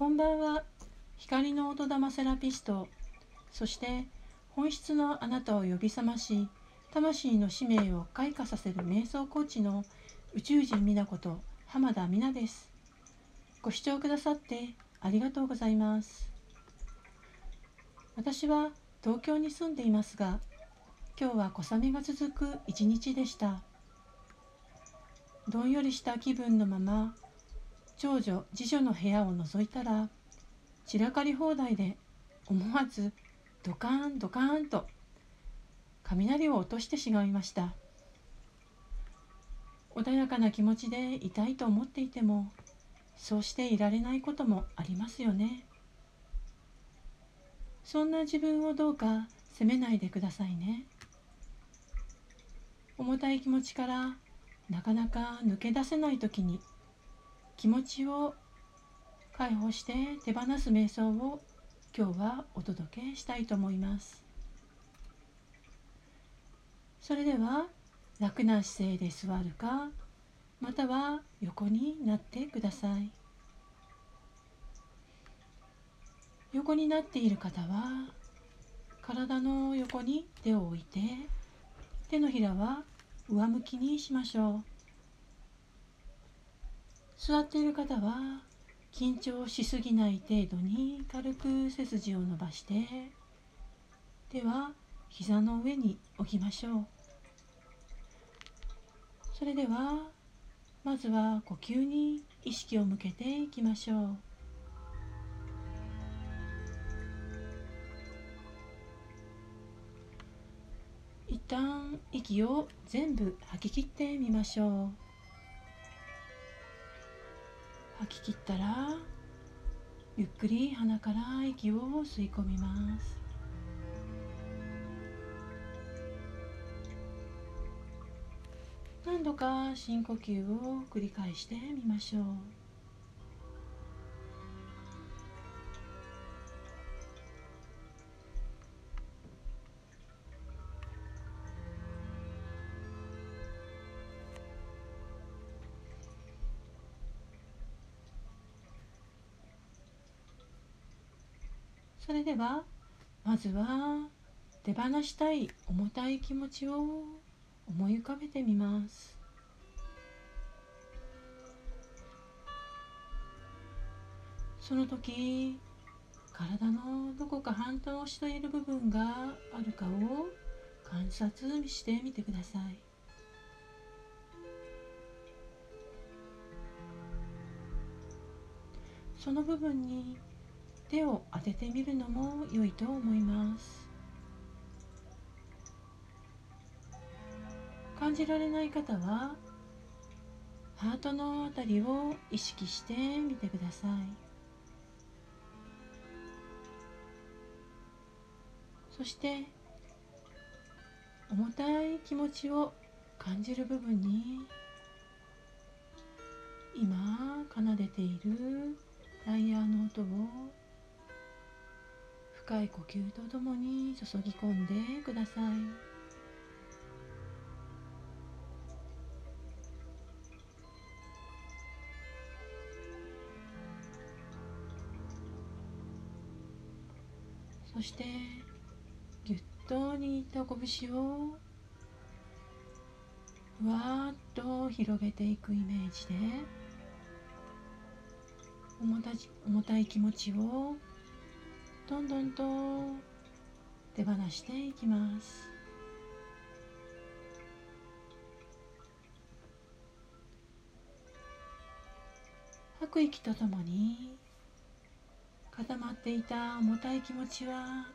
こんばんは。光の音玉セラピスト。そして本質のあなたを呼び覚まし魂の使命を開花させる瞑想コーチの宇宙人美奈子と浜田美奈です。ご視聴くださってありがとうございます。私は東京に住んでいますが今日は小雨が続く一日でした。どんよりした気分のまま長女次女の部屋を覗いたら散らかり放題で思わずドカーンドカーンと雷を落としてしまいました。穏やかな気持ちでいたいと思っていてもそうしていられないこともありますよね。そんな自分をどうか責めないでくださいね。重たい気持ちからなかなか抜け出せない時に気持ちを解放して手放す瞑想を今日はお届けしたいと思います。それでは楽な姿勢で座るかまたは横になってください。横になっている方は体の横に手を置いて手のひらは上向きにしましょう。座っている方は緊張しすぎない程度に軽く背筋を伸ばして手は膝の上に置きましょう。それではまずは呼吸に意識を向けていきましょう。一旦息を全部吐き切ってみましょう。吐き切ったらゆっくり鼻から息を吸い込みます。何度か深呼吸を繰り返してみましょう。それではまずは手放したい重たい気持ちを思い浮かべてみます。その時体のどこか反応している部分があるかを観察してみてください。その部分に手を当ててみるのも良いと思います。感じられない方はハートのあたりを意識してみてください。そして重たい気持ちを感じる部分に今奏でているライヤーの音を深い呼吸とともに注ぎ込んでください。そしてぎゅっと握った拳をふわっと広げていくイメージで重た重たい気持ちをどんどんと手放していきます。吐く息とともに固まっていた重たい気持ちは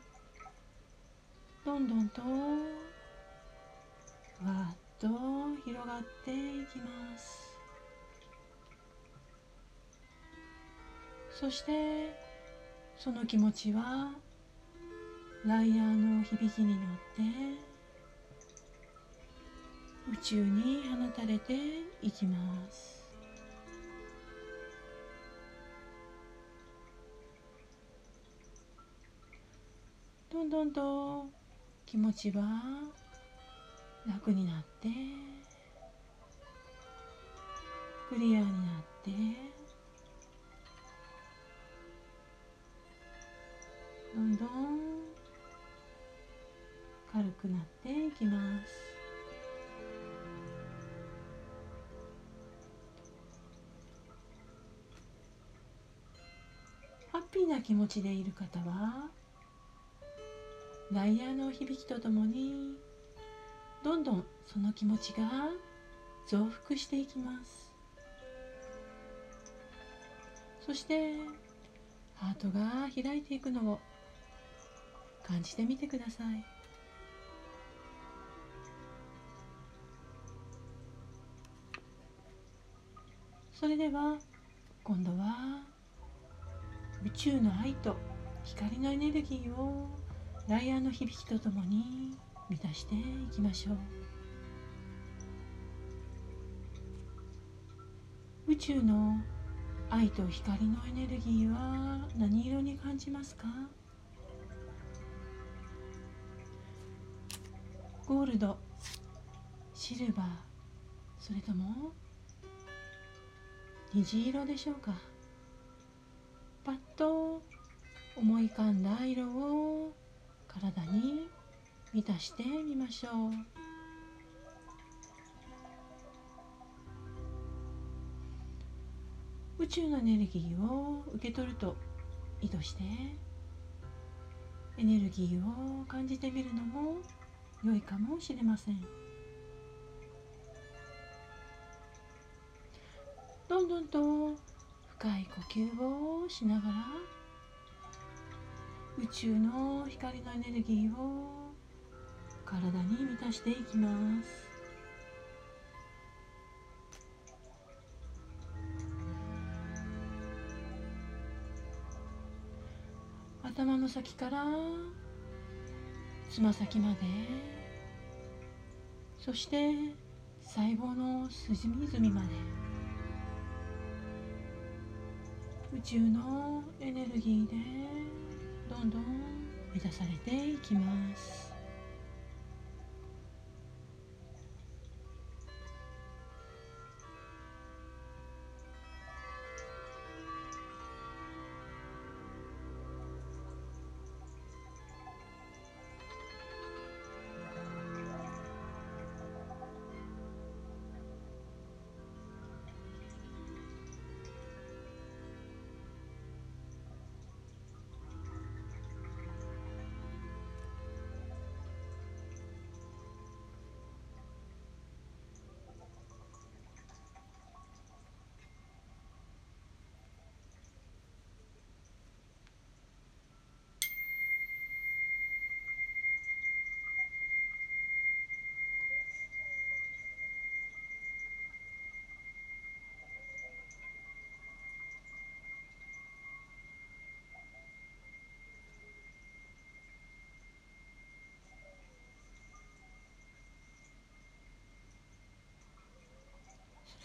どんどんとわっと広がっていきます。そしてその気持ちはライヤーの響きに乗って宇宙に放たれていきます。どんどんと気持ちは楽になってクリアになってどんどん軽くなっていきます。ハッピーな気持ちでいる方はダイヤの響きとともにどんどんその気持ちが増幅していきます。そしてハートが開いていくのを感じてみてください。それでは今度は宇宙の愛と光のエネルギーをライアーの響きとともに満たしていきましょう。宇宙の愛と光のエネルギーは何色に感じますか？ゴールド。シルバー。それとも？虹色でしょうか。パッと思い浮かんだ色を体に満たしてみましょう。宇宙のエネルギーを受け取ると意図してエネルギーを感じてみるのも良いかもしれません。どんどんと深い呼吸をしながら宇宙の光のエネルギーを体に満たしていきます。頭の先からつま先まで。そして細胞の隅々まで。宇宙のエネルギーでどんどん満たされていきます。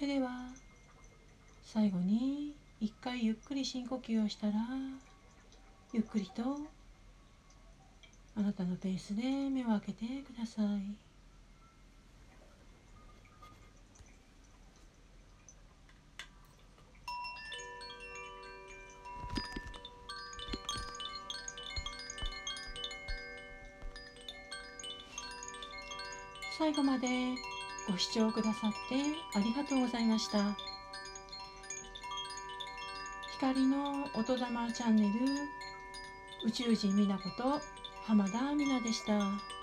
それでは最後に一回ゆっくり深呼吸をしたらゆっくりとあなたのペースで目を開けてください。最後までご視聴くださってありがとうございました光の音玉チャンネル宇宙人美奈子と浜田美奈でした。